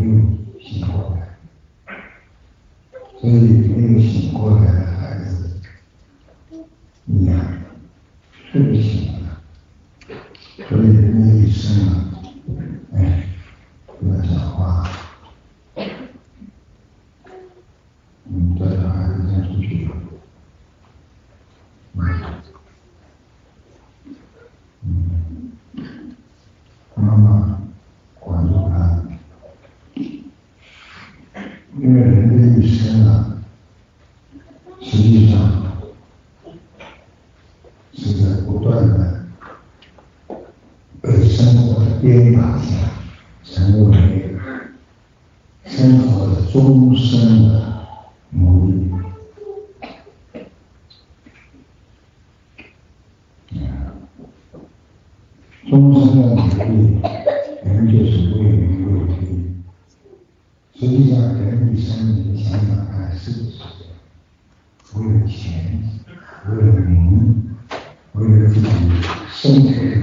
没有醒过来，所以没有醒过来。终于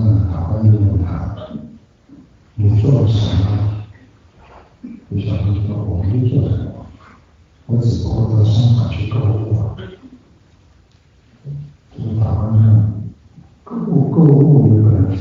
嗯打过去问他你做了什么？你想知说我没做什么。我只不过到商场去购物了就打方向购物购物这个能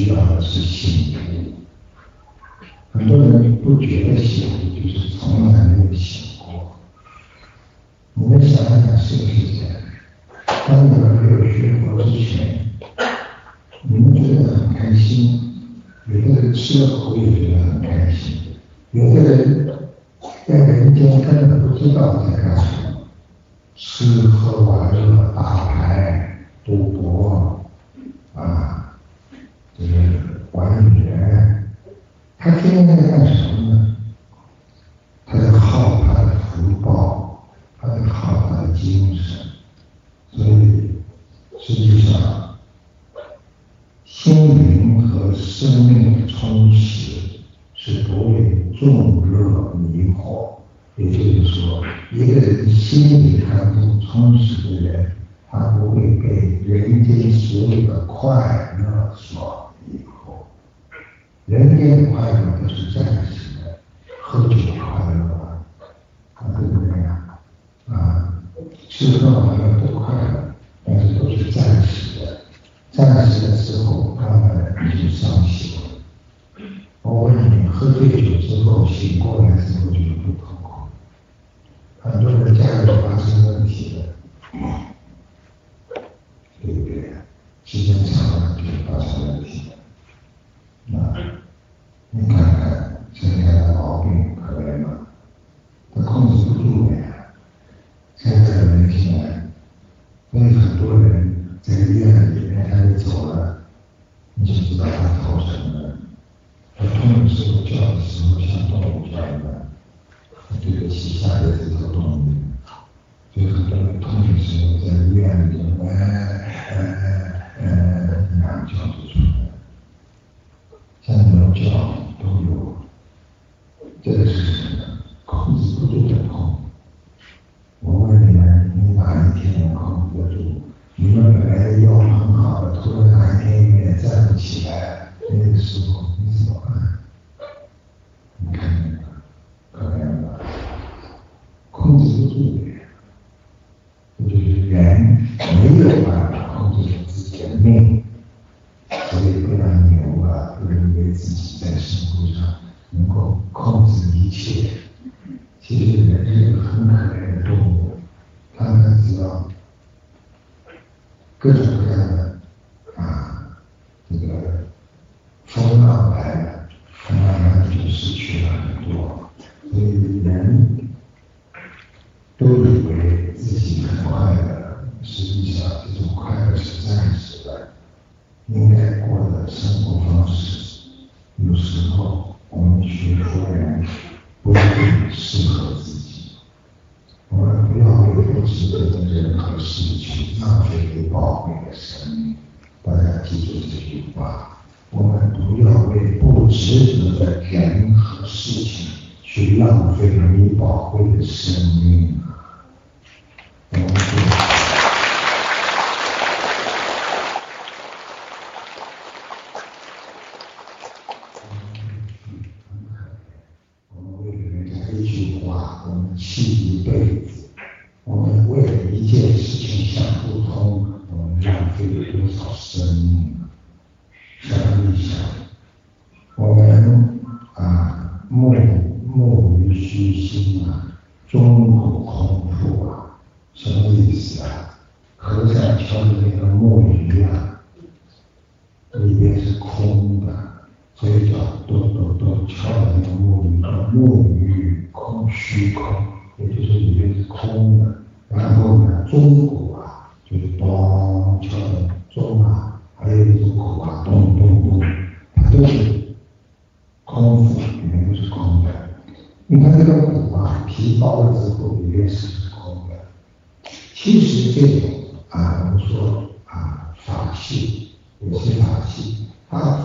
需要的是幸福，很多人不觉得幸福，就是从来没有想过。你们想一想是不是这样？当你们没有学佛之前，你们觉得很开心，有的人吃了苦也觉得很开心，有的人在人间根本不知道。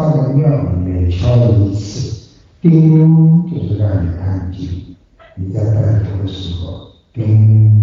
放在庙里面敲了一次，叮，就是让你安静。你在拜佛的时候，叮。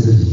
Spirit.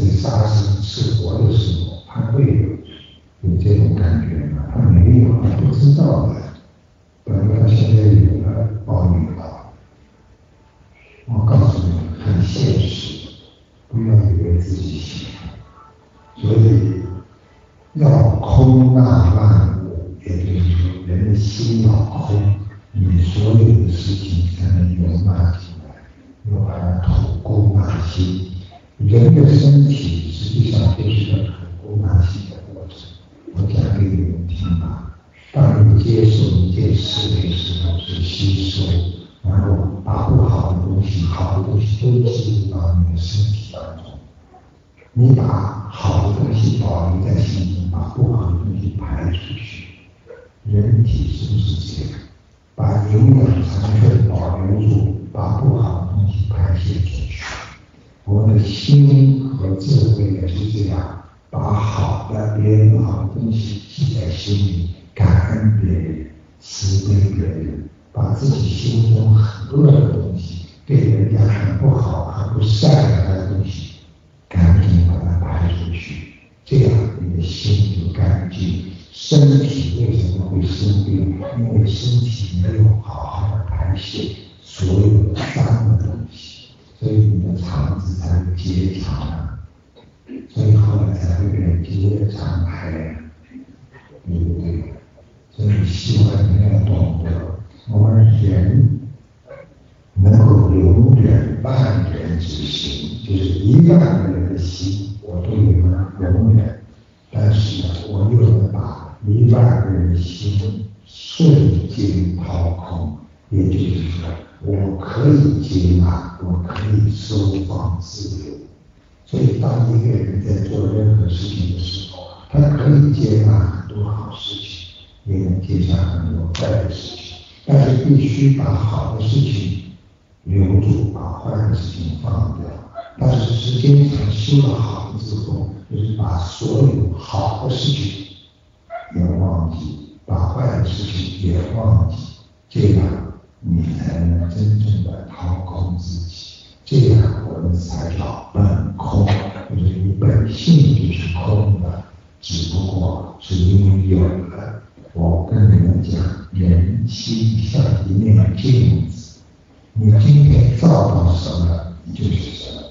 你把好的东西保留在心中，把不好的东西排出去。人体是不是这样？把营养成分保留住，把不好的东西排泄出去。我的心和智慧也是这样，把好的、别人好的东西记在心里。把好的事情留住，把坏的事情放掉。但是时间长，修了好的之后，就是把所有好的事情也忘记，把坏的事情也忘记，这样你才能真正的掏空自己。这样我们才叫本空，就是你本性就是空的，只不过是因为有了。我跟你们讲人心像一面镜子你今天照到什么就是什么。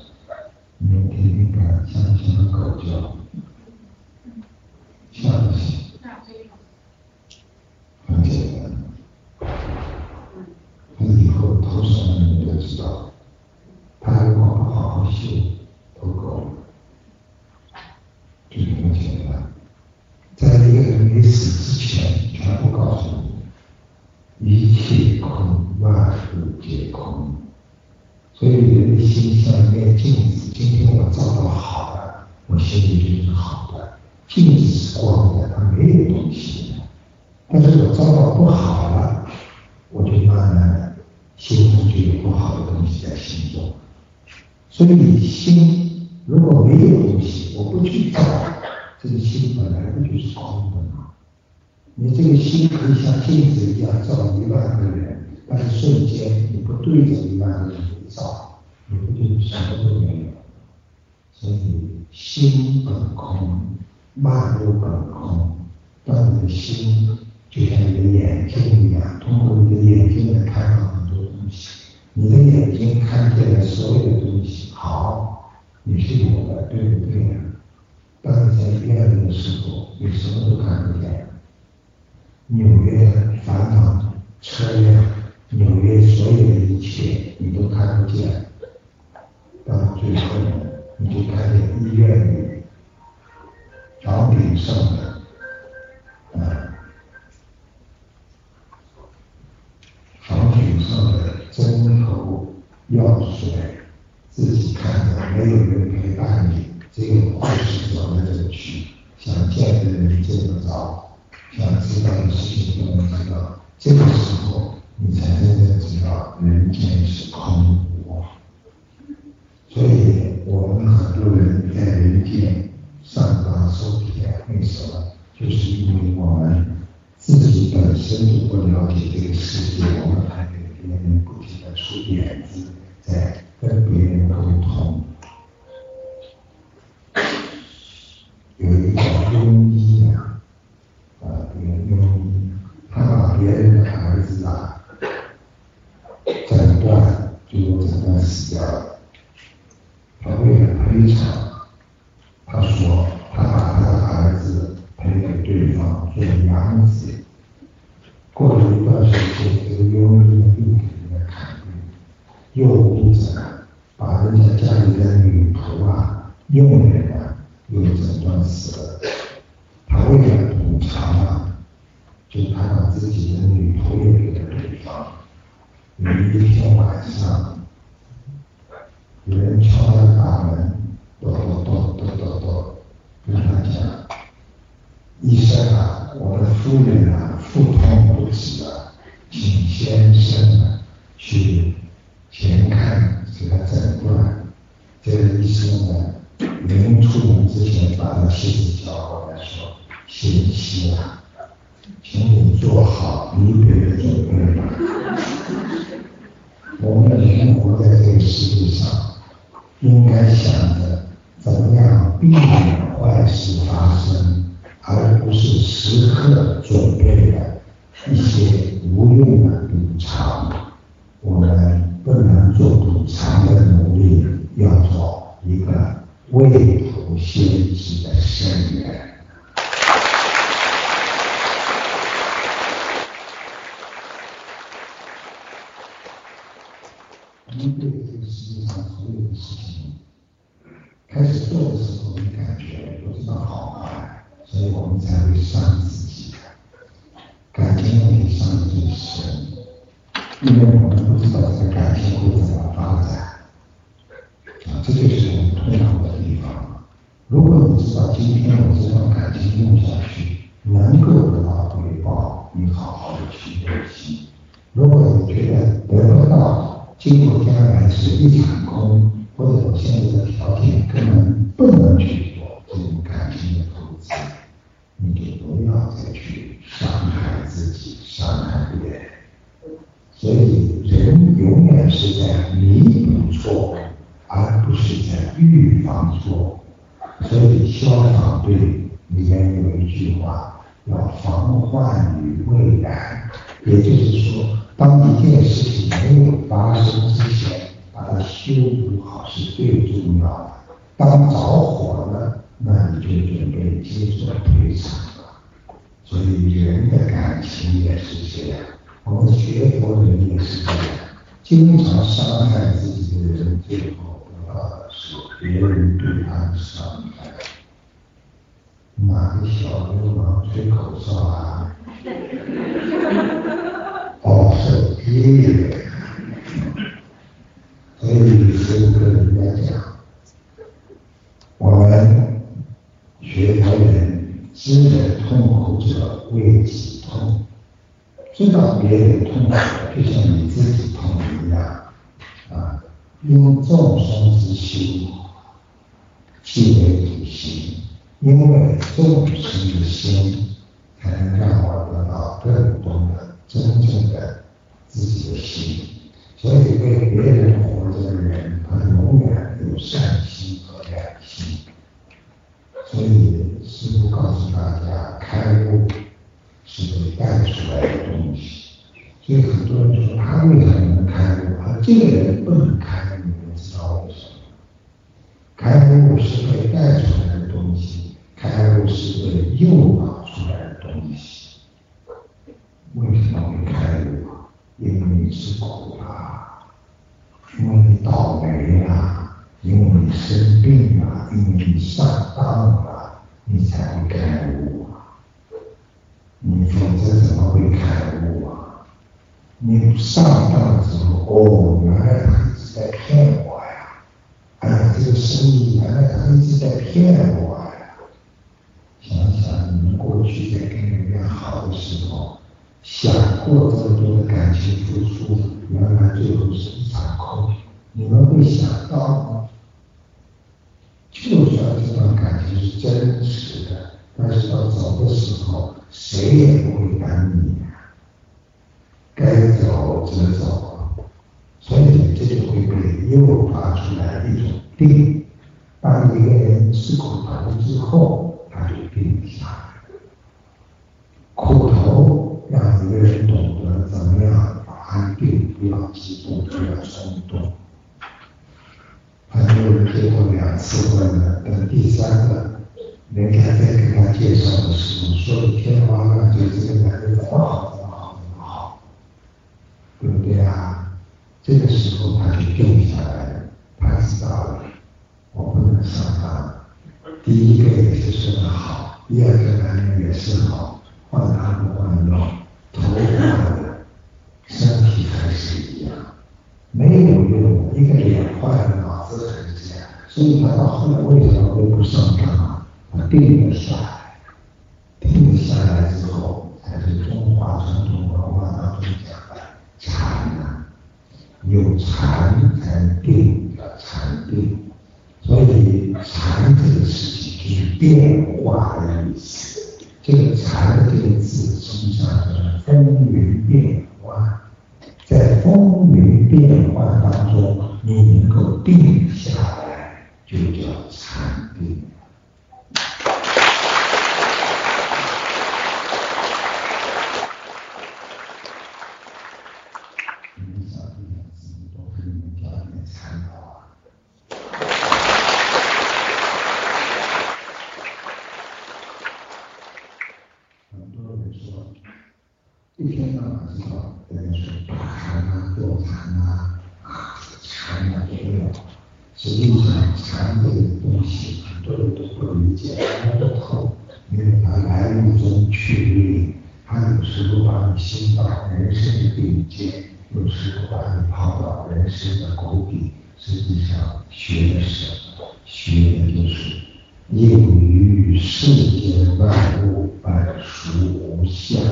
心本空，万物本空。当你的心就像你的眼睛一样，通过你的眼睛来看到很多东西。你的眼睛看见了所有的东西。好，你是我的，对不对呀？当你在黑暗里的时候，你什么都看不见。纽约。右眼呢又诊断死了他为了补偿啊就是他把自己的女朋友给了对方有一天晚上是最重要的。当着火了，那你就准备接受退场了。所以人的感情也是这样，我们学佛人也是这样，经常伤害自己的人，最后得到的是别人对他的伤害。哪个小流氓吹口哨啊？哦，是别人。己痛，知道别人痛苦就像你自己痛一样啊，因众生之心，即为己心，因为众生的心，才能让我得到更多的真正的自己的心。所以为别人活着的人，他永远有善心和良心。所以师父告诉大家，开悟是被带出来的东西。所以很多人说他为什么能开悟？他这个人不能开悟，你们知道为什么？开悟是被带出来的东西，开悟是被诱导出来的东西。为什么会开悟？因为你吃苦了，因为你倒霉了，因为你生病了，因为你上当了，你才会开悟啊！你否则怎么会开悟啊？你上当之后，哦，原来他一直在骗我呀！哎呀，这个生意原来他一直在骗我呀！想想你们过去在跟人家好的时候。想过这么多的感情付出，原来最后是一场空。你们会想到吗？就算这段感情是真实的，但是到走的时候，谁也不会等你。该走则走，所以这就会被诱发出来一种定。当一个人吃苦头之后，他就定下来。苦头。让一个人懂得怎么样安定，不要激动，不要冲动。很多人结过两次婚了，等第三个，人家在跟他介绍的时候，说的天花乱坠，这个男人怎么好，怎么好，怎么好，对不对啊？这个时候他就定下来了，他知道了，我不能上当。第一个也是说的好，第二个男人也是好，换他不换药。头坏了，身体还是一样，没有用。一个脸坏了，脑子还是这样。所以他到后来为什么会不上当？他定了下来，定了下来之后，才是中华传统文化当中讲的禅啊，有禅才定的禅定。所以禅这个事情就是变化的意思。这个禅的这个字，实际上是。风云变化，在风云变化当中，你能够定下来，就叫禅定。一天到晚知道人家说打禅啊、坐禅啊、啊禅啊都有。实际上禅这个东西，很多人都不理解，摸不透，因为它来路中去历，它有时候把你心到人生的顶尖，有时候把你人生的谷底。实际上学的是什么？学的就是应于世间万物本属无相。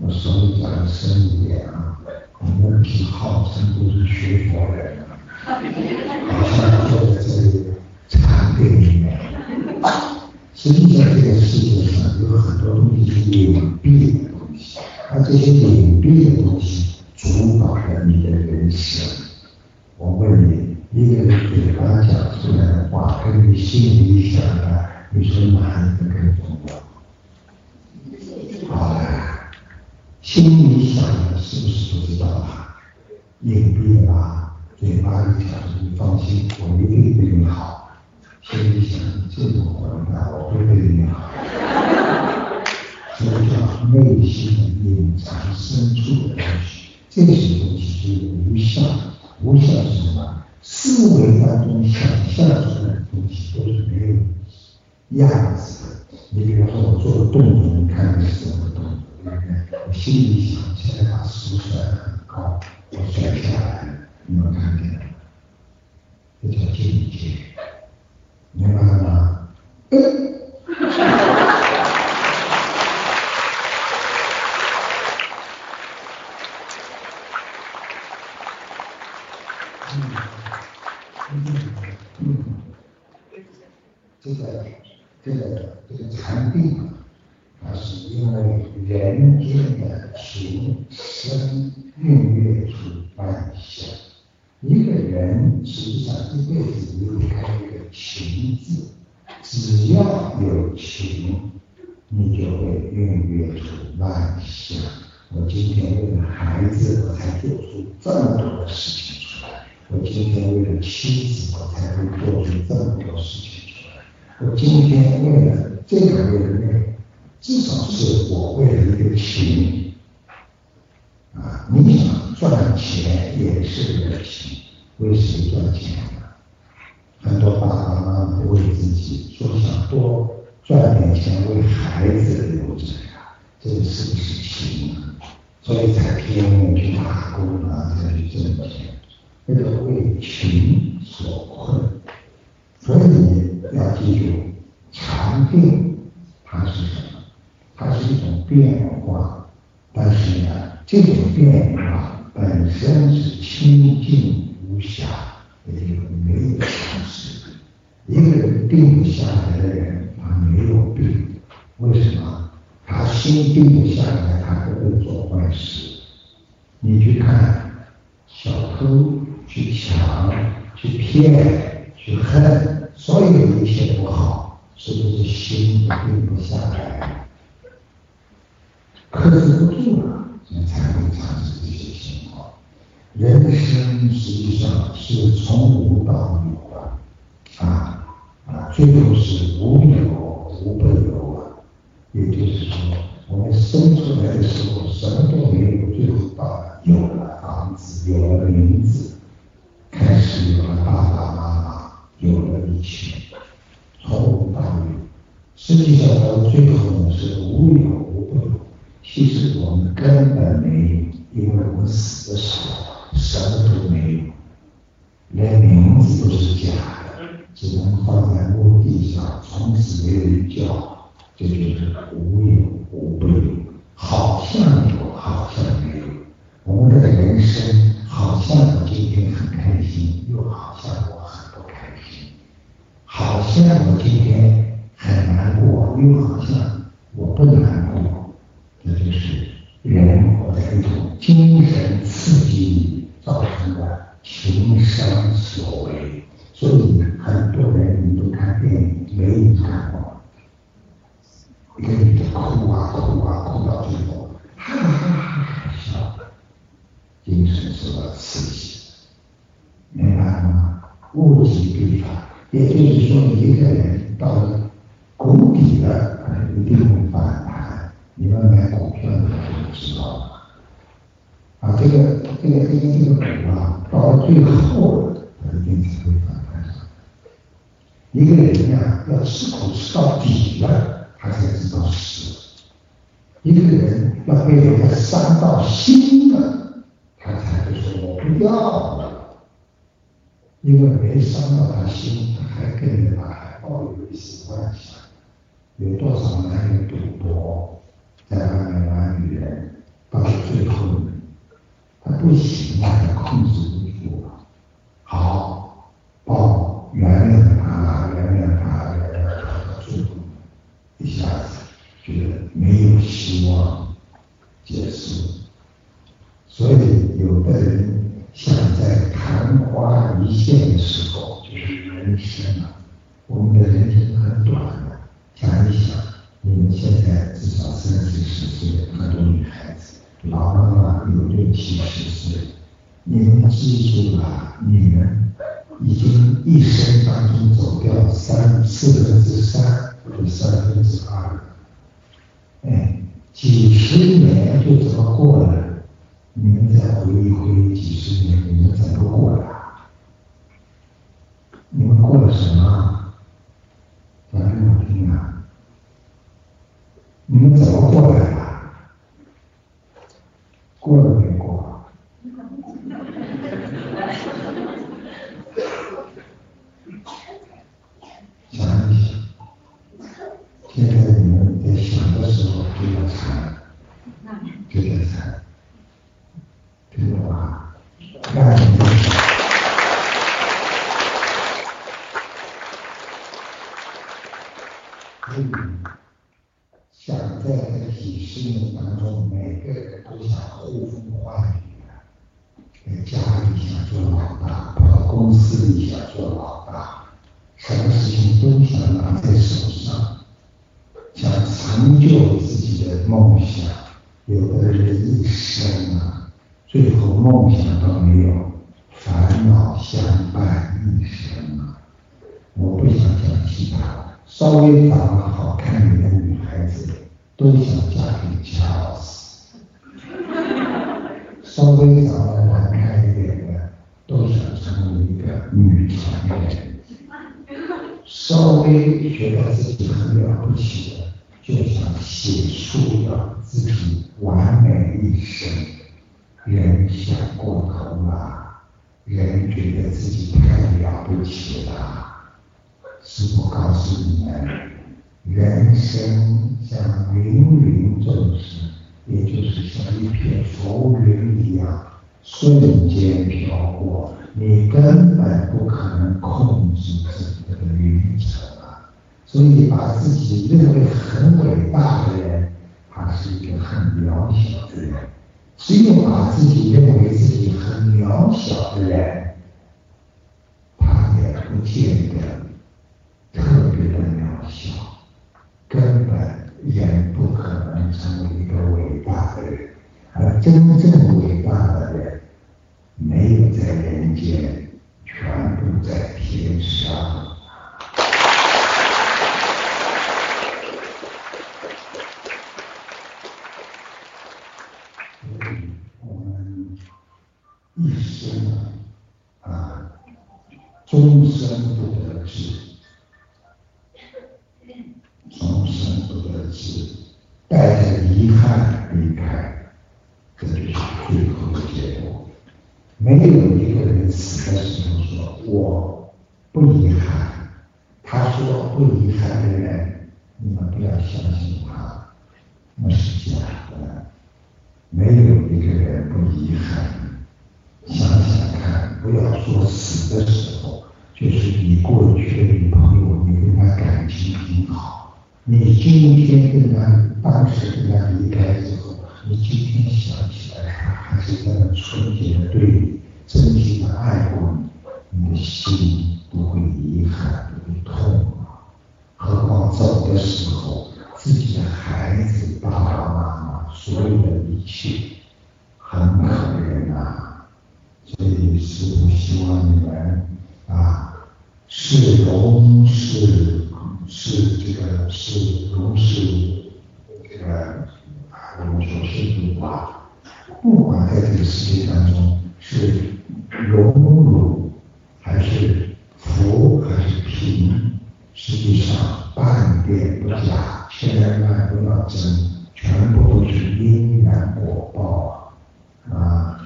我稍微讲的深一点啊，我们是号称都是学佛人，好像坐在这里禅定里面。实际上，这个世界上有很多东西是隐蔽的东西，而这些隐蔽的东西主导了你的人生。我问你，一个人嘴巴讲出来的话，跟你心里想的，你说哪一个更重要？好了。心里想的是不是不知道啊？隐蔽的吧，嘴巴里讲你放心，我一定对你好。心里想这种混蛋，我会对你好。这叫内心隐藏深处的东西，这些东西是无相。无效是什么？思维当中想象出来的东西都是没有样子的。你比方说，我做的动作，你看的是什么动作？我心里想，现在把手甩得很高，我甩下来，你们看见了？这叫境界，明白了吗？这个这个这个禅定啊，它是因为人间的情生孕育出万象。一个人实际上一辈子离不开一个情字，只要有情，你就会孕育出万象。我今天为了孩子，我才做出这么多的事情出来；我今天为了妻子，我才会做出这么；我今天为了这个为了那个，至少是我为了一个情。啊，你想赚钱也是为了情。为谁赚钱呢？很多爸爸妈妈为自己说想多赚点钱，为孩子留着呀，这个是不是情啊？所以才拼命去打工啊，才去挣钱，那个为情所困。所以你要记住，禅定它是什么？它是一种变化，但是呢，这种变化本身是清净。无暇，也就没有常识。一个人定不下来的人，他没有病。为什么？他心定不下来，他不会做坏事。你去看，小偷去抢、去骗、去恨，所有一切不好，是不是心定不下来？克制不住了，你才会产生这些情况。人生实际上是从无到有啊，啊啊，最后是无有无不有啊。也就是说，我们生出来的时候什么都没有，最后到有了房子，有了名字，开始有了爸爸妈妈，有了一切，从无到有。实际上到最后呢是无有无不有。其实我们根本没有，因为我们死的时候。什么都没有，连名字都是假的，只能放在墓地上，从此没有人叫，这就是无有无不有，好像有，好像没有。我们的人生好像我今天很开心，又好像，好像我今天很难过，又好像我不难过，这就是人活在一种精神刺激里。造成的情伤所为，所以很多人你都看电影，没人看过，一个女的哭啊哭啊哭到最后，哈哈哈哈笑，精神受到刺激，明白吗？物质，也就是说，一个人到了谷底了，一定会反弹。你们买股票的时候知道。啊，这个这个这个这个股啊，到了最后，它一定才会反弹。一个人呀，要吃苦吃到底了，他才知道死；一个人要被人伤到心了，他才会说我不要了。因为没伤到他心，还跟人家还抱有一丝幻想。有多少男人赌博，在外面玩女人，到最后。他不行啊，他控制不住了。好，报原谅他，原谅他，原谅他，最后一下子觉得没有希望结束。所以，有的人想在昙花一现的时候，就是人生啊。我们的人生很短的，想一想，你们现在至少三四十岁，很多女孩子。老妈妈有六七十岁，你们记住了，你们已经一生当中走掉三四分之三或者三分之二，哎，几十年就这么过了，你们再回忆回忆几十年，你们怎么过的？你们过了什么？讲给我听啊！你们怎么过来的？过了没过？想一想，现在你们在想的时候就要惨，就在惨，听懂吧？那你就几十年当中，每个人都想呼风唤雨在家里想做老大，跑到公司里想做老大，什么事情都想拿在手上，想成就自己的梦想。有的人一生啊，最后梦想都没有，烦恼相伴一生啊。我不想讲其他，稍微长得好看点的女孩子都想嫁给乔斯，稍微长得难看一点的都想成为一个女强人，稍微觉得自己很了不起的就想写书了自己完美一生。人想过头了，人觉得自己太了不起了。师父告诉你们，人生像芸芸众生，也就是像一片浮云一样，瞬间飘过，你根本不可能控制这个云层啊！所以，把自己认为很伟大的人，他是一个很渺小的人；只有把自己认为自己很渺小的人，他也不见得。特别的渺小，根本也不可能真正伟大的人，没有在人间，全部在天上。我们一生啊，终身不得志。终身不得志，带着遗憾离开，这就是最后的结果。没有一个人死的时候说我不遗憾。他说不遗憾的人，你们不要相信他，那是假的。没有一个人不遗憾。想想看，不要说死的时候，就是你过去的女朋友，你跟她感情挺好。你今天跟他当时跟他离开之后，你今天想起来，他还是那么纯洁的对你，真心的爱过你，你的心不会遗憾，不会痛啊。何况走的时候，自己的孩子、爸爸妈妈，所有的一切，很可怜啊。所以师父希望你们啊，是荣是。是这个是荣是这个啊，我们说是辱啊。不管在这个世界当中是荣辱还是福还是贫，实际上半点不假，千万不要争，全部都是因缘果报啊啊！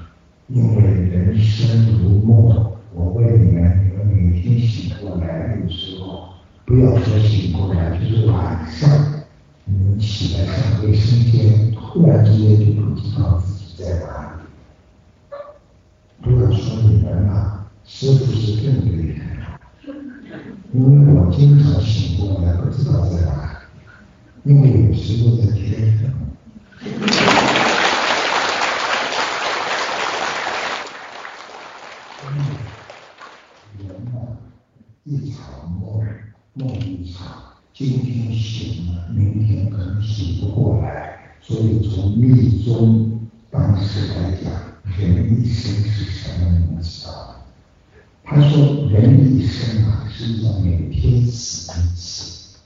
因为人生如梦，我问你们，你们每天醒过来的时候。不要说醒过来，就是晚上，你们起来上卫生间，突然之间就不知道自己在哪里。不要说你们了，师傅是更厉害，因为我经常醒过来不知道在哪里，因为有时候在天上。人啊，一场梦。梦一场，今天醒了，明天可能醒不过来。所以从密宗当时来讲，人一生是什么？你们知道吗？他说，人一生啊，实际上每天死一次，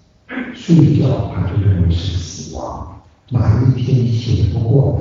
睡觉他就认为是死亡。哪一天醒不过。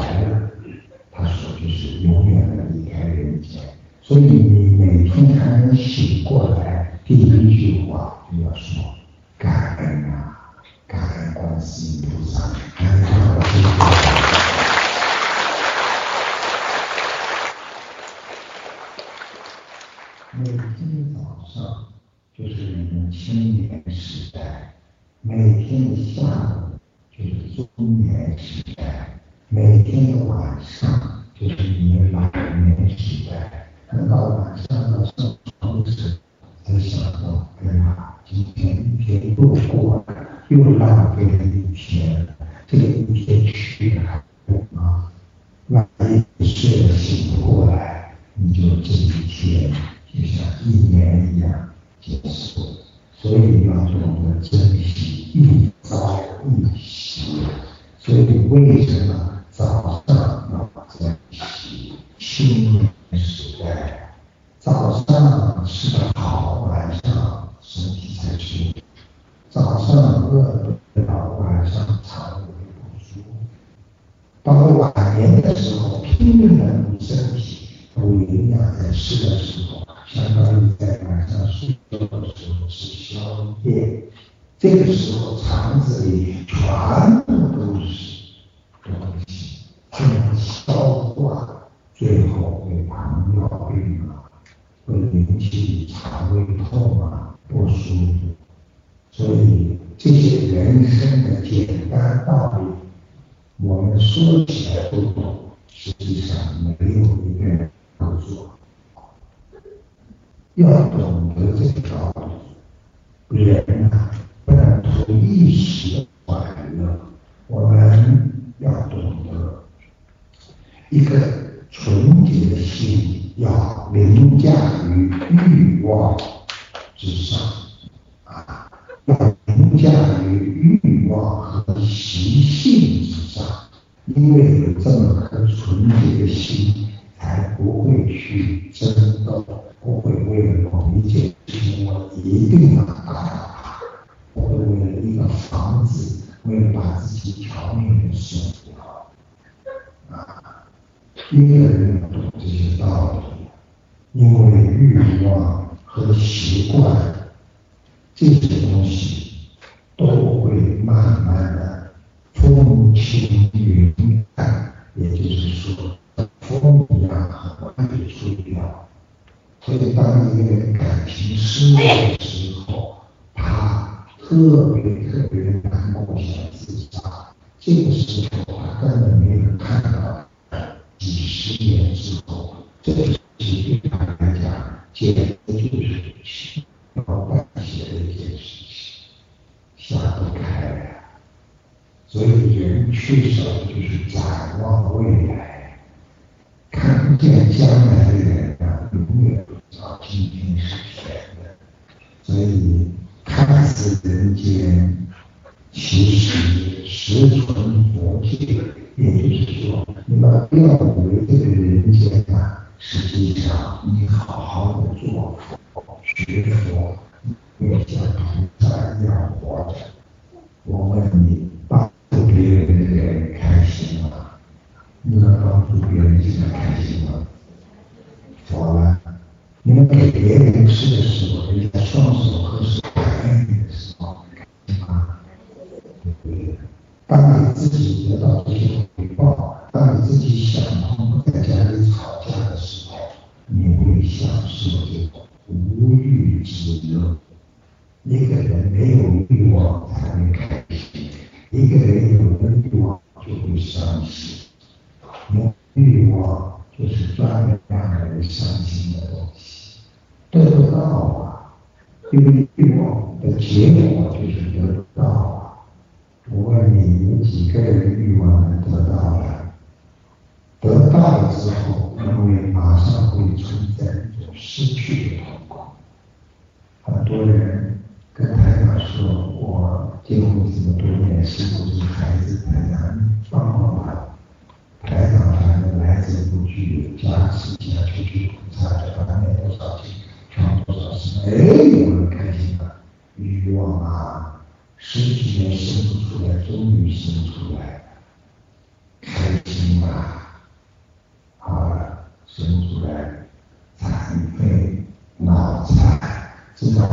y.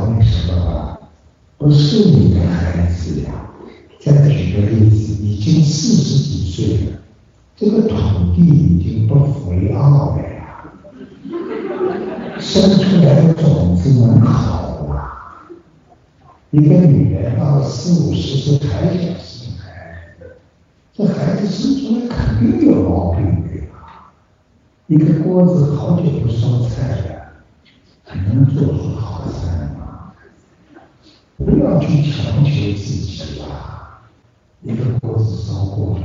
为什么不是你的孩子呀再举个例子已经四十几岁了这个土地已经不肥沃了。呀生出来的种子能好啊。一个女人到四五十岁还想生孩子这孩子生出来肯定有毛病的呀。一个锅子好久不烧不要去强求自己啊一个锅子烧过了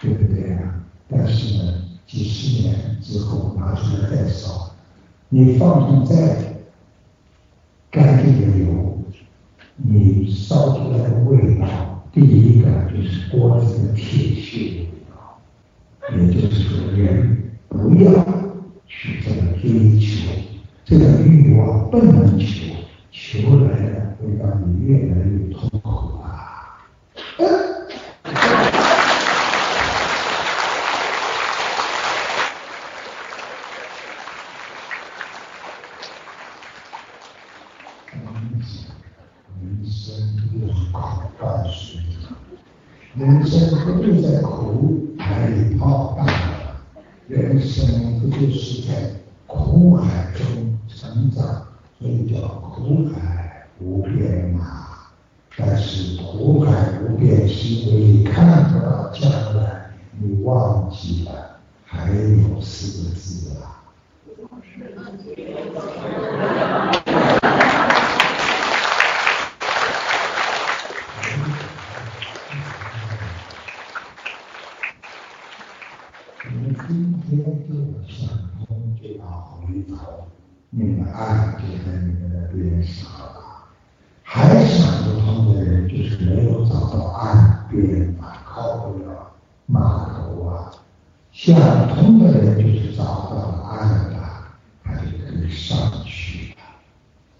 对不对啊？但是呢几十年之后拿出来再烧你放在码头啊想通的人就是找到了岸了他就可以上去了。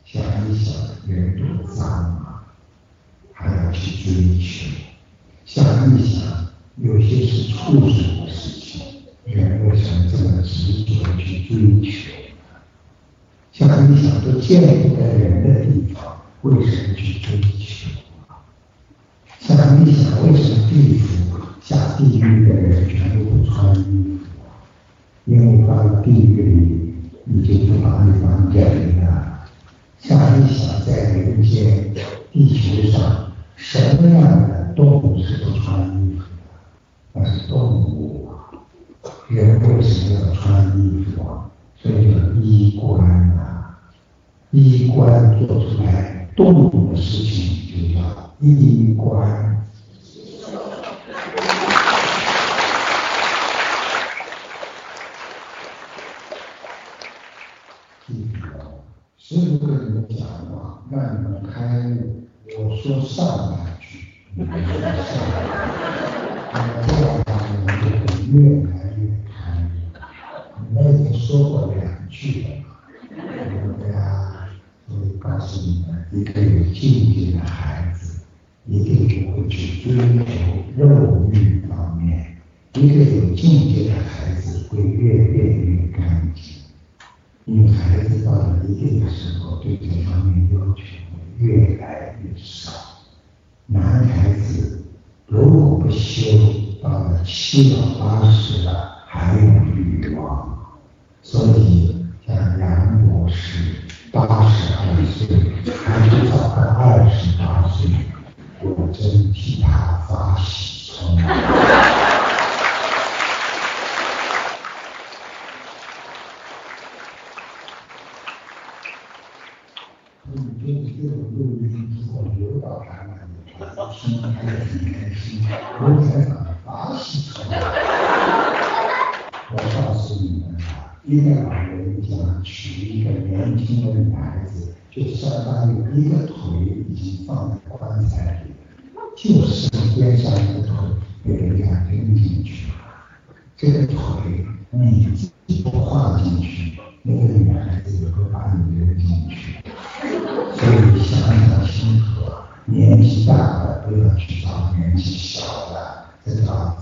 想一想人多脏啊还要去追求。想一想有些是畜生的事情人为什么这么执着的去追求。呢想一想都见不得人的地方为什么 todo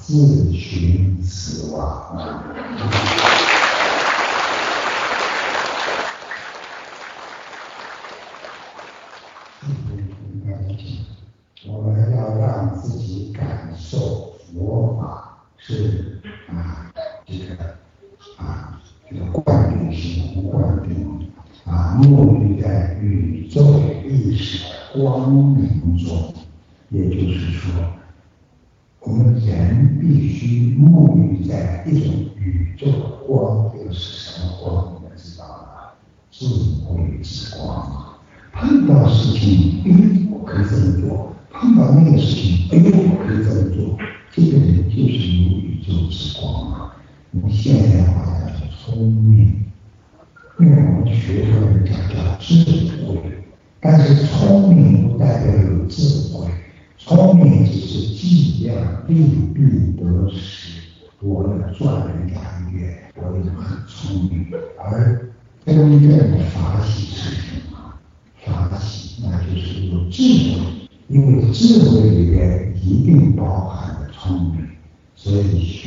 自寻死亡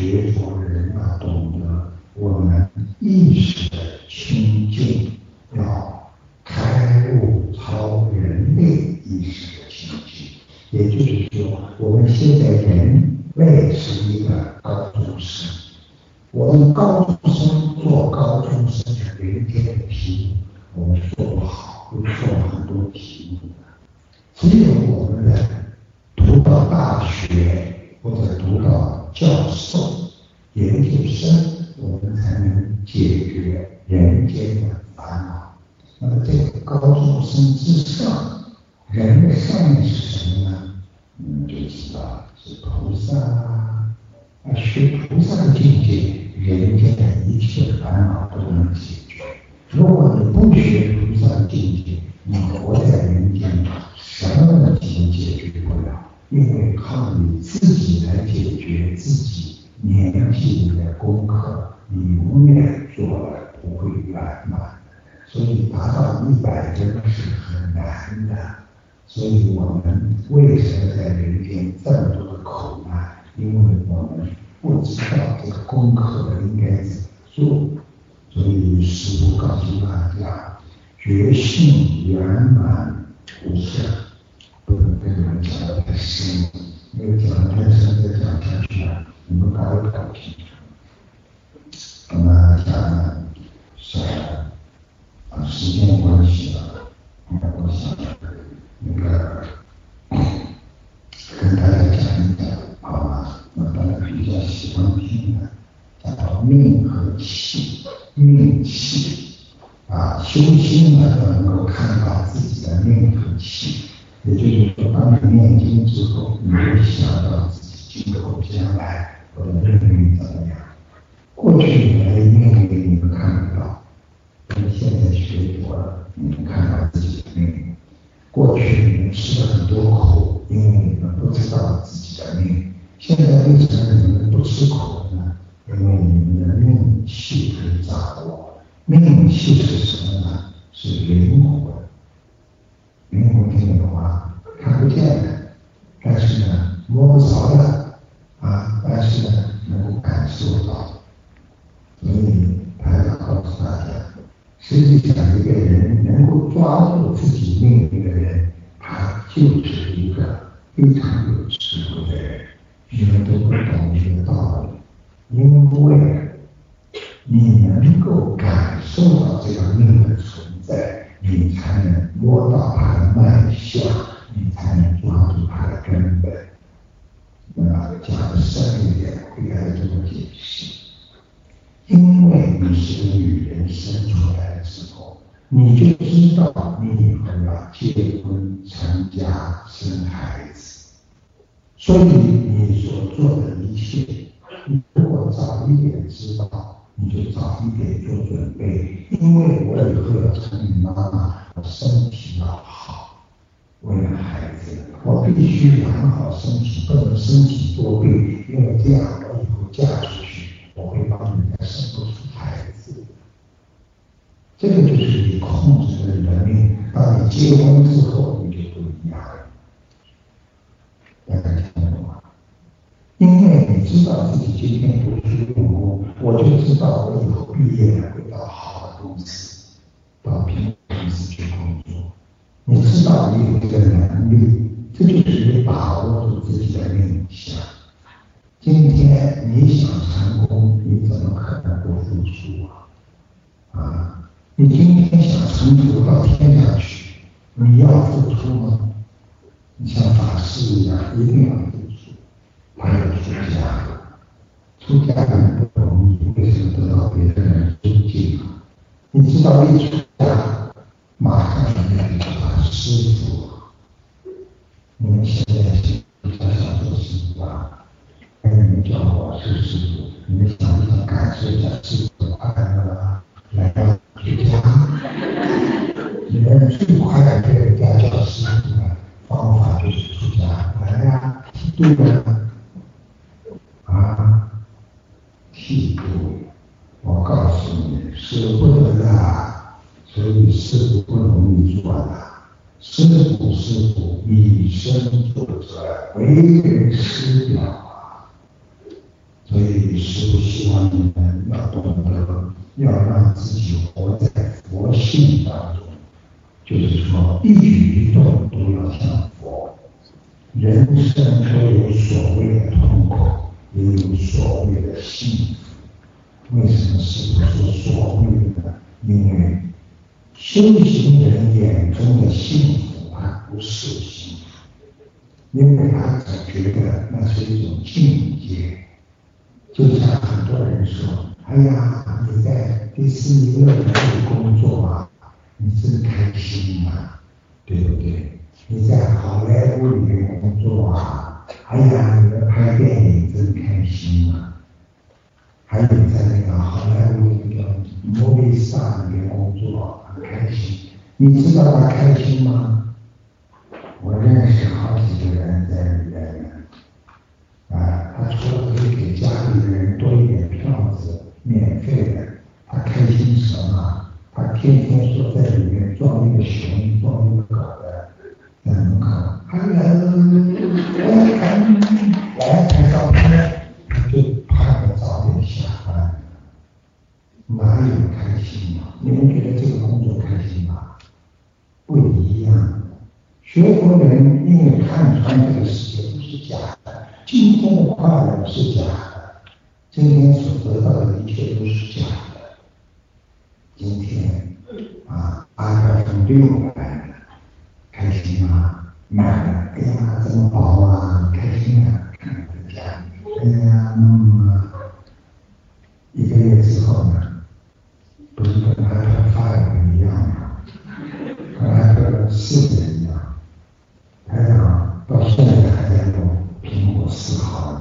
学佛人要懂得我们意识的清净，要开悟超人类意识的清净。也就是说，我们现在人类是一个高中生，我们高中生做高中生的人间的题目，我们做不好，会做很多题目的。只有我们人读到大学或者读到教授、研究生，我们才能解决人间的烦恼。那么，这个高心之上。人的上面是什么呢？嗯，就知道是菩萨啊，啊，学菩萨的境界，人间的一切烦恼都能解决。如果你不学菩萨的境界，你活在人间，什么问题都解决不了，因为靠你自己来解决自己年纪里的功课，你永远做了不会圆满。所以达到真的是很难的。所以我们为什么在人间这么多的苦难？因为我们不知道这个功课应该怎么做。所以师父告诉大家：觉性圆满无相，不能跟你们讲的太深，所以你所做的一切，你如果早一点知道，你就早一点做准备。因为我以后要成你妈妈，我身体要好，为了孩子，我必须养好身体，不能身体多病，因为这样我以后嫁出去。我会帮你们生不出孩子，这个就是你控制了你的命。当你结婚之后，你就不一样了。大家听懂吗？因为你知道自己今天读书用功，我就知道我以后毕业会到好的公司，到平公司去工作。你知道你有这个能力，你把握住自己的命相。今天你想成功，你怎么可能不付出啊？啊，你今天想成佛到天上去，你要付出吗？你像法师一样，一定要付出。还有出家，出家人不容易，为什么得到别人的尊敬？你知道一出家，马上就要做师傅。你们现在是想想做师傅啊？你们叫我是师傅，你们想不想感受一下师傅的快乐？来到出家，你们最快被人家叫师傅的方法就是出家。来呀，对的，啊，听记住，我告诉你，舍不得的，所以师傅不容易做的。师傅师傅以身作则，为人师表啊。所以师傅希望你们要懂得，要让自己活在佛性当中，就是说一举一动都要像佛。人生都有所谓的痛苦，也有所谓的幸福。为什么师傅说所谓的？因为修行人眼中的幸福，它不是幸福，因为他只觉得那是一种境界。就像很多人说：“哎呀，你在迪士尼乐园里工作啊，你真开心啊，对不对？”你在好莱坞里面工作啊？哎呀，你们拍电影真开心啊！还有在那个好莱坞那个摩比斯里面工作开心，你知道他开心吗？我认识好几个人在里面，啊，他除了可以给家里人多一点票子，免费的，他开心什么？他天天说在里面装一个熊，装一个狗的。在门口，hello，来拍照片，就盼着早点下班，哪有开心啊？你们觉得这个工作开心吗？不一样。学佛人因为看穿这个世界不是假的，今天的快乐是假的，今天所得到的一切都是假的。今天啊，阿克从六来。开心吗？买了，哎呀，这么薄啊，开心啊！看在家，哎呀，嗯，一个月之后呢，不是跟 iPad Five 一样吗？跟 iPad 四一样，台长到现在还在用苹果四号呢，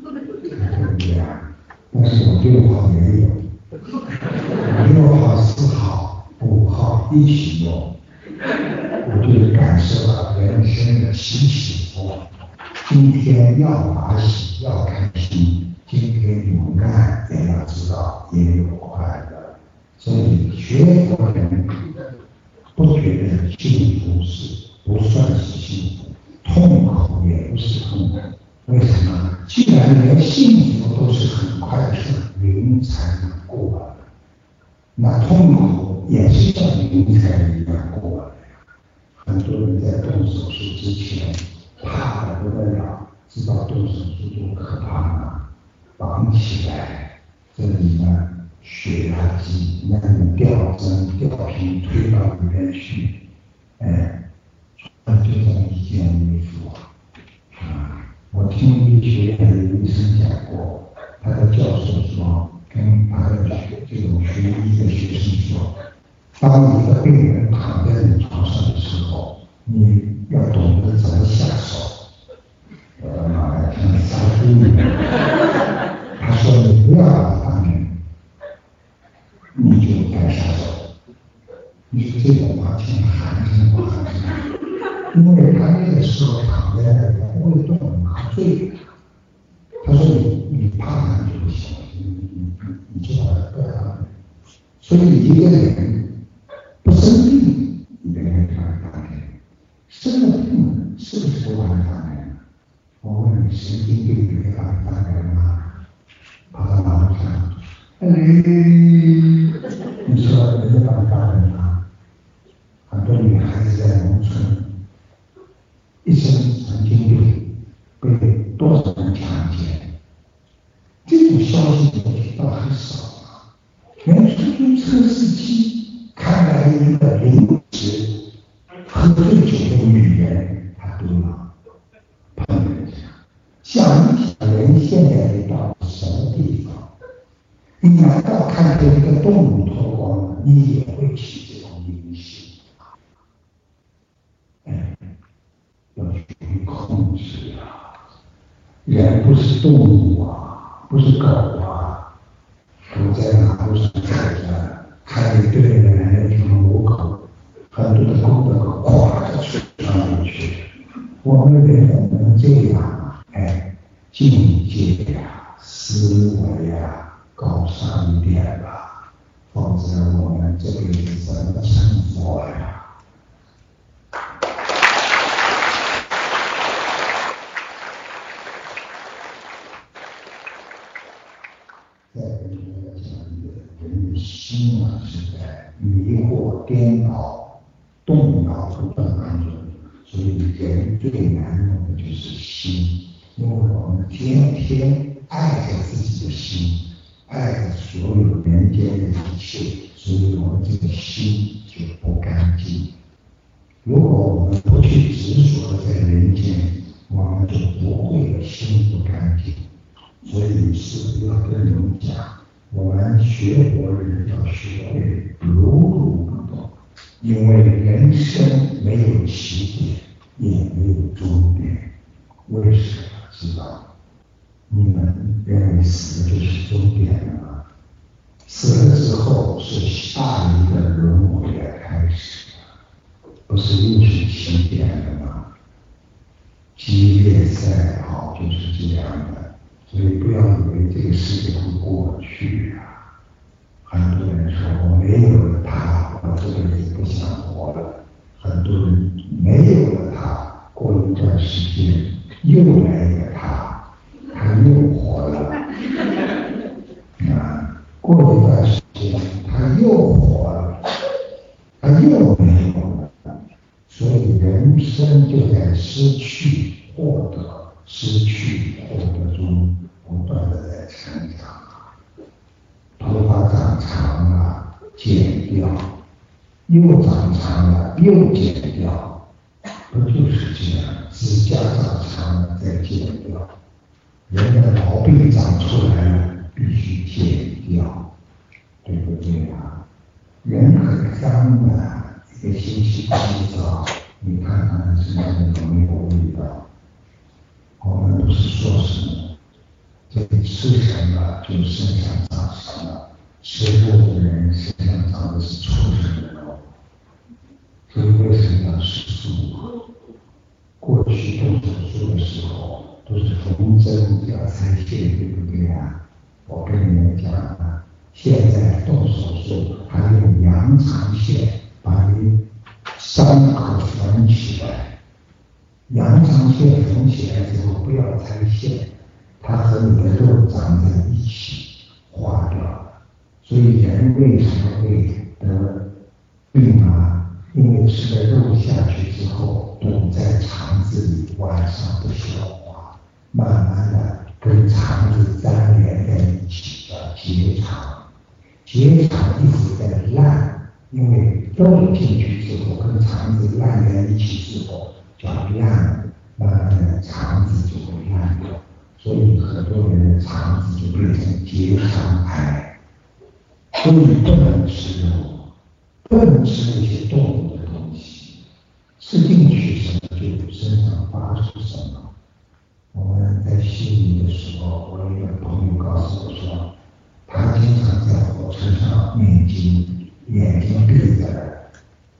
对不对啊？但是我六号没有，六号、四号、五号一起我们人能这样啊？哎，境界呀，思维呀，高尚一点吧，否则我们这辈子怎么生活呀？在人的讲的人心啊，是在迷惑、颠倒、动摇，人最难弄的就是心，因为我们天天爱着自己的心，爱着所有人间的一切，所以我们这个心就不干净。如果我们不去执着在人间，我们就不会有心不干净。所以是要跟你们讲，我们学佛人要学会如如不动，因为人生没有起点，也没有终点。为什么知道？你们认为死就是终点了吗？死了之后是下一个轮回的开始，不是又是起点了吗？激烈赛跑就是这样的。所以不要以为这个世界会过去啊！很多人说我没有了他，我这辈子不想活了。很多人没有了他，过一段时间又来了他，他又活了。啊，过一段时间他又活了，他又没有了。所以人生就在失去、获得、失去、获得中。不断的在成长，头发长长了剪掉，又长长了又剪掉，不就是这样？指甲长长了再剪掉，人的毛病长出来了必须剪掉，对不对啊？人很脏的，一个星期洗澡，你看看身上有没有味道？我们不是说什么？这吃什么就身上长什么，吃肉的人身上长的是畜生的。所以为什么要手术？过去动手术的时候都是缝针要拆线，对不对啊？我跟你们讲啊，现在动手术还用羊肠线把你伤口缝起来。羊肠线缝起来之后不要拆线。它和你的肉长在一起，化掉了。所以人为什么会得病啊？因为吃了肉下去之后，堵在肠子里，晚上不消化，慢慢的跟肠子粘连在一起，叫结肠。结肠一直在烂，因为肉进去之后跟肠子烂在一起之后，叫烂，慢慢的肠子就会烂掉。所以很多人的肠子就变成结肠癌，所以不能吃，不能吃那些动物的东西，吃进去什么就身上发出什么。我们在悉尼的时候，我有一个朋友告诉我说，他经常在火车上念经，眼睛闭着，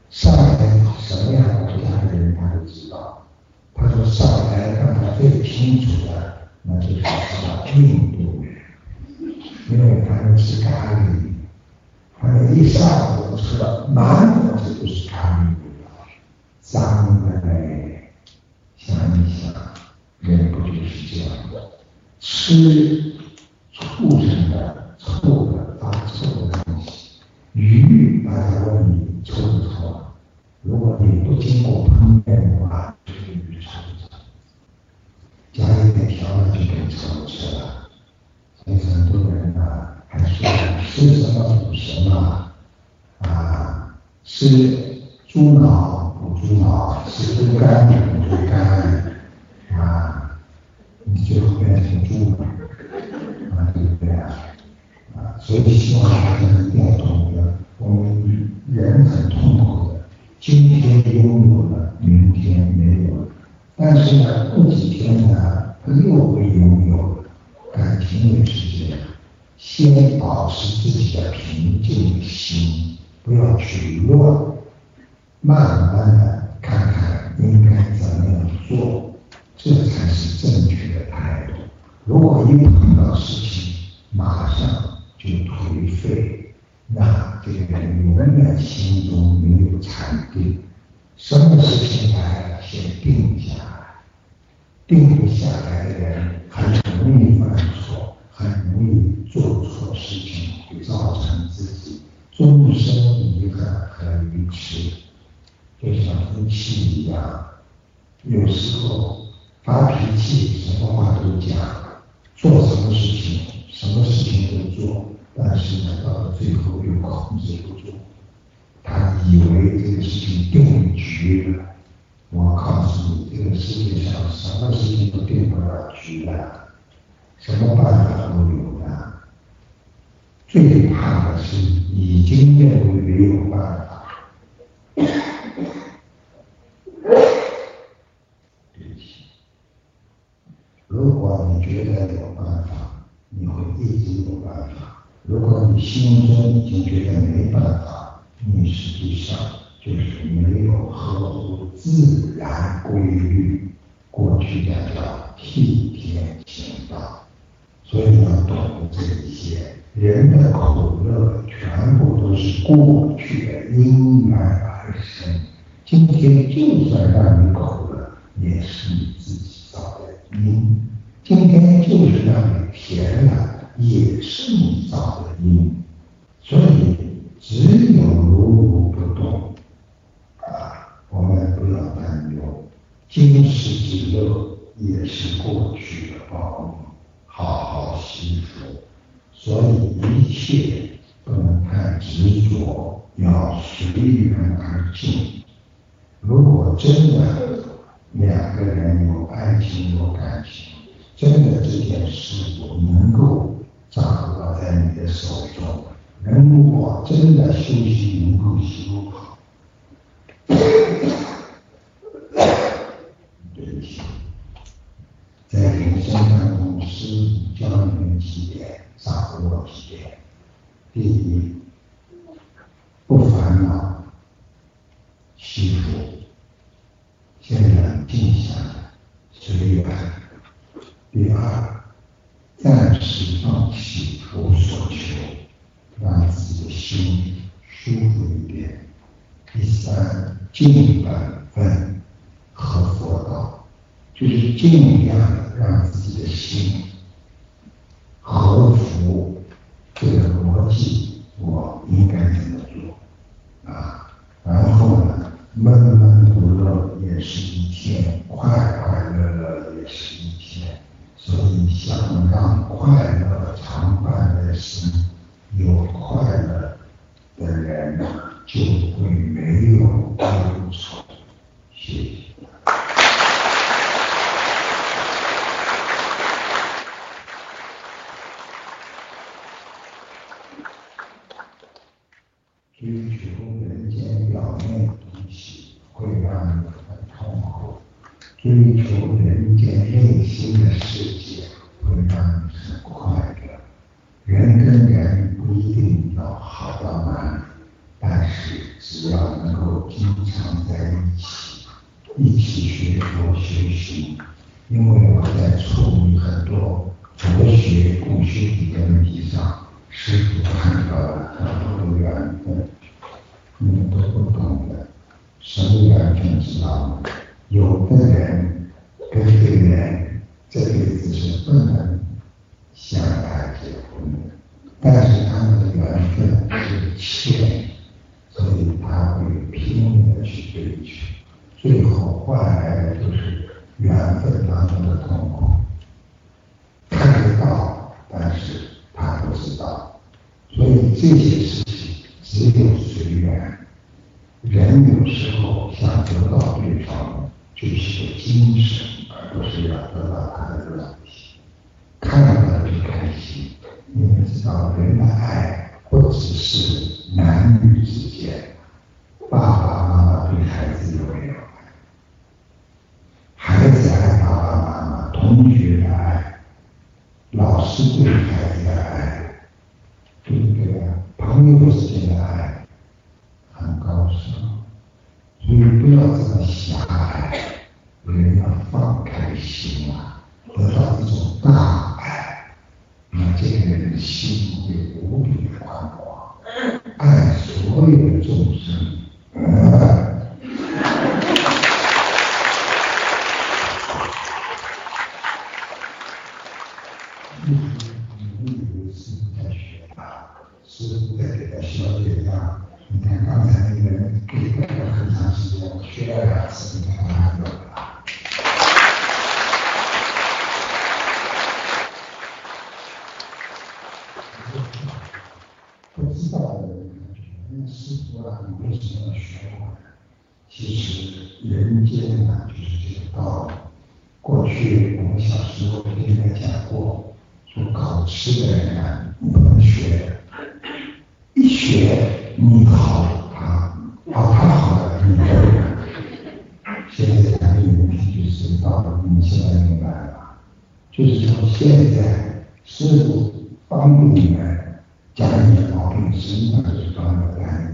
上海什么样国家的人他都知道。他说上海让他最清楚的。那就是印度人，因为他们吃咖喱，他们一上火车，满火车都是他们的，脏的嘞。想一想，人不就是这样的？吃畜生的、臭的、发臭的东西，鱼，大家问你臭不臭啊？如果你不经过烹饪的话，这个鱼臭不臭？加一点调料就可以炒吃了。所以很多人呢还说吃什么补什么啊，吃猪脑补猪脑，吃猪肝补猪肝啊，你就变成猪了啊，对不对啊？啊，所以希望大家一定要懂得，我们人很痛苦的，今天拥有了，明天没有了。但是呢，过几天呢，他又会拥有。感情也是这样，先保持自己的平静心，不要去乱，慢慢的看看应该怎么样做，这才是正确的态度。如果一碰到事情，马上就颓废，那这个人永远心中没有禅定。什么事情来，先定下来。定不下来的人，很容易犯错，很容易做错事情，会造成终生遗憾和愚痴。就像空气一样，有时候发脾气，什么话都讲，做什么事情，什么事情都做，但是呢，到了最后又控制不住。他以为这个事情定局了，我告诉你，这个世界上什么事情都定不了局的，什么办法都有的。最怕的是已经认为没有办法。对不起，如果你觉得有办法，你会一直有办法；如果你心中已经觉得没办法，你实际上就是没有合乎自然规律，过去的叫替天行道，所以要懂得这一些。人的苦乐全部都是过去的因缘而生，今天就算让你苦了，也是你自己造的因；今天就是让你甜了，也是你造的因，所以。只有如如不动啊！我们不要担忧，今世之乐也是过去的报应，好好惜福。所以一切不能太执着，要随缘而进。如果真的两个人有爱情有感情，真的这件事我能够掌握在你的手中。如果真的修行能够修好，对不起，在人生当中，师傅教你们几点，掌握几点。第一，不烦恼，惜福，先冷静下来，随缘。第二，暂时放弃无所求。让自己的心舒服一点。第三，尽本分和佛道，就是尽量让自己的心合符这个逻辑，我应该怎么做啊？然后呢，闷闷不乐也是一天，快快乐乐也是一天。所以，想让快乐常伴在心。有快乐的人，就就是说，现在师傅帮助你们家里的毛病，实际上就是帮你们干。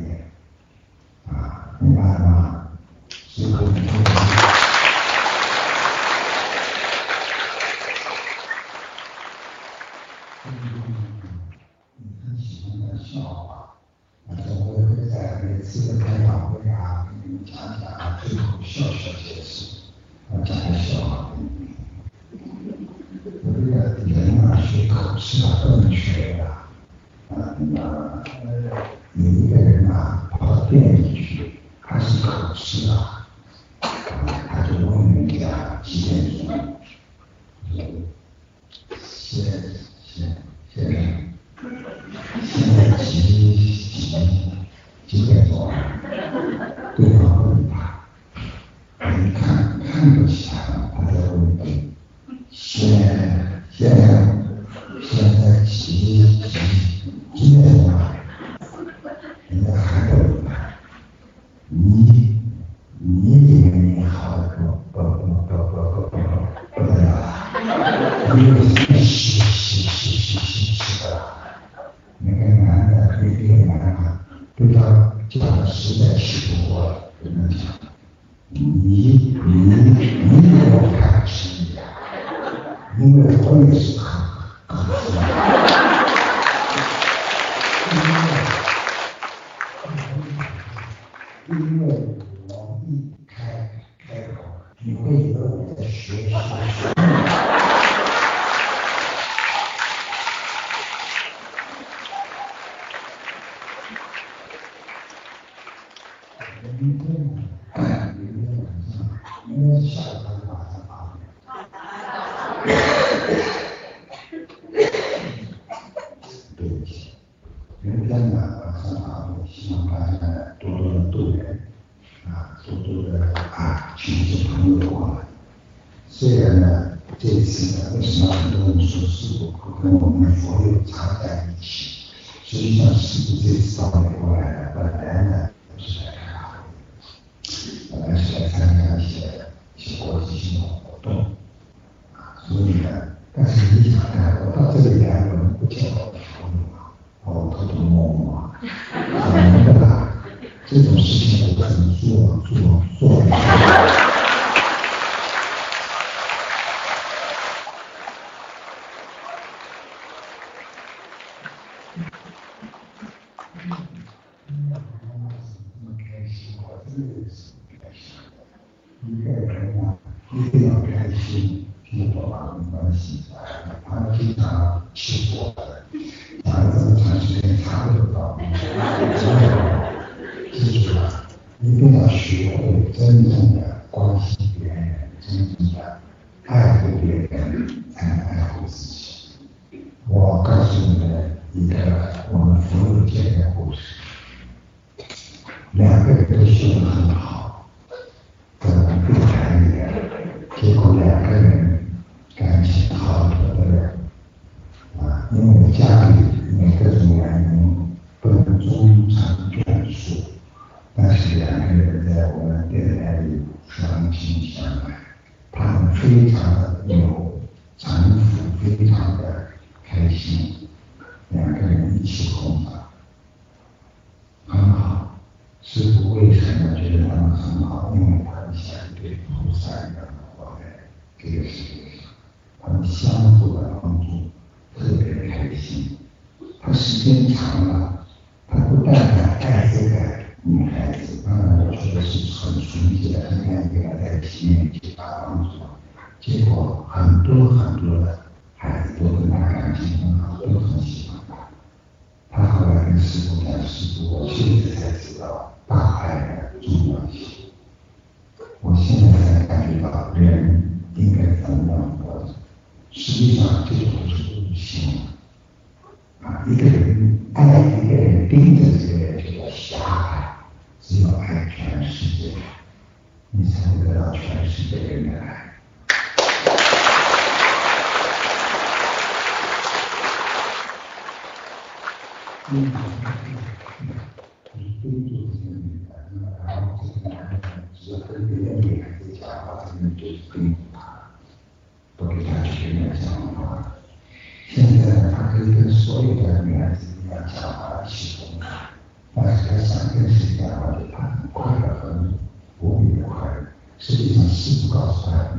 怎么做做做。做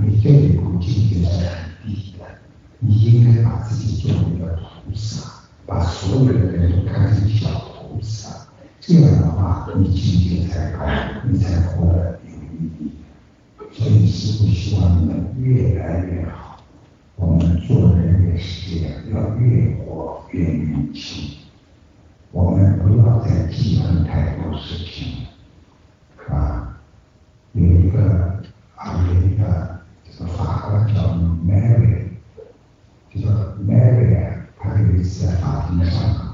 你这里不境界是很低的，你应该把自己做一个菩萨，把所有的人都看成小菩萨，这样的话你境界才高，你才活得有意义。所以师傅希望你们越来越好，我们做人也是这样，要越活越年轻。我们不要再记恨太多事情，啊，有一个啊，有一个。法官叫 mary 就说 mary 她有一次在法庭上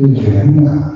The.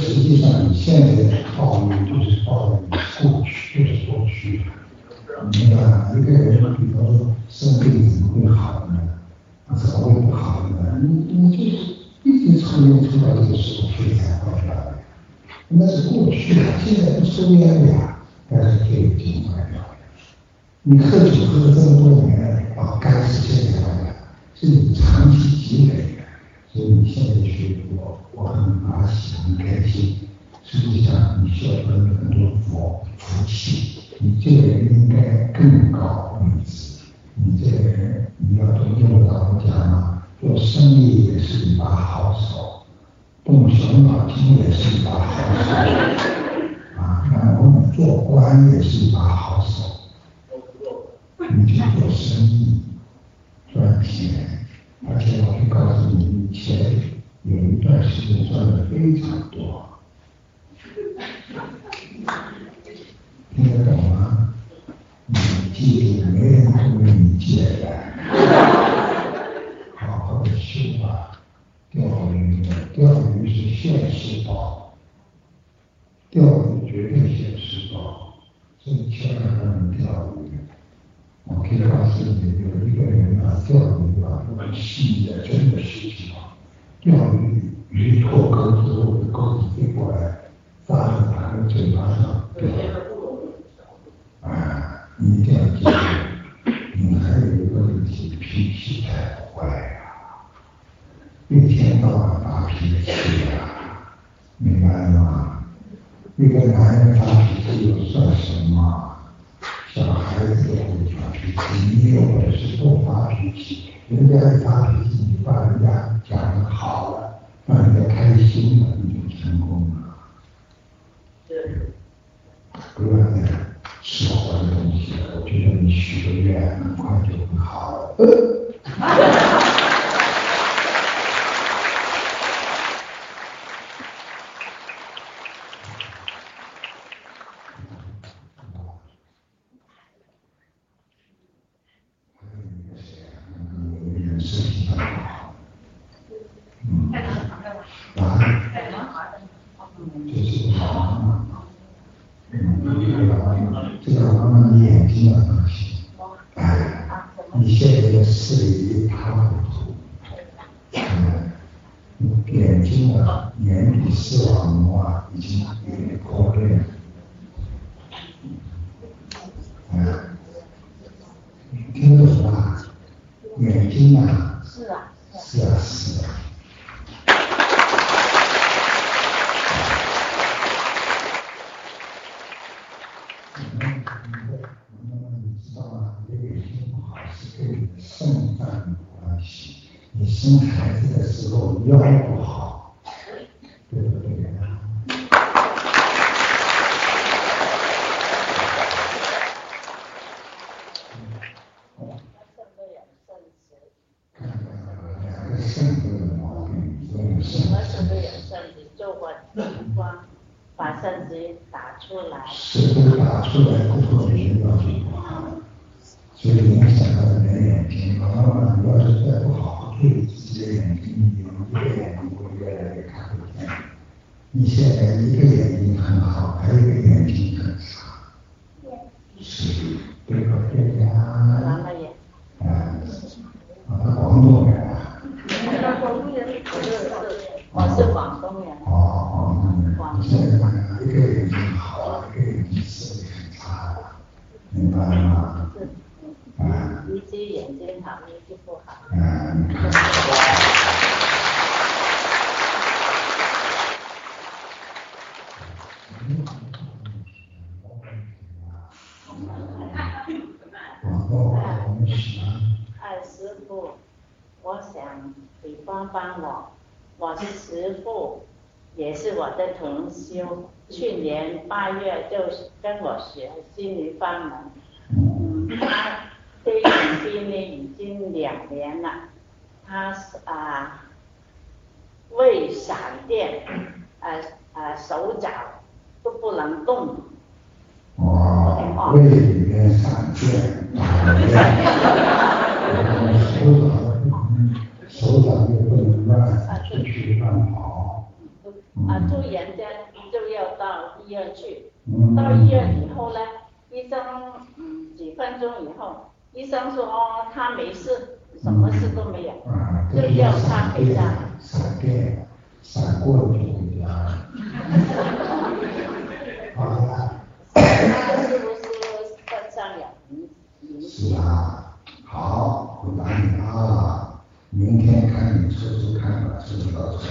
实际上你现在的抱怨就是抱怨你过去，的过去。明白吗一个人，比方说生病怎么会好呢？他怎么会不好呢？你你就是一直抽烟抽到这个时候，所以才爆发的。那是过去啊，现在不抽烟了呀，但是肺已经坏掉了。你喝酒喝了这么多年，把肝是现在坏这，是你长期积累。一九八四年有一个人啊做了一个那么细的真的事情啊钓鱼我的同修，去年八月就跟我学心理法门，他这个心呢已经两年了，他是啊，胃闪电，呃呃手脚都不能动。胃里面闪电，闪电，手脚，手脚。啊，住院的就要到医院去，到医院以后呢，医生几分钟以后，医生说他没事，什么事都没有，就要他回家。啥干？啥过节呀？好了吗？是不是犯上了？是啊，好，我打你啊！明天看你出出看吧，出不到出。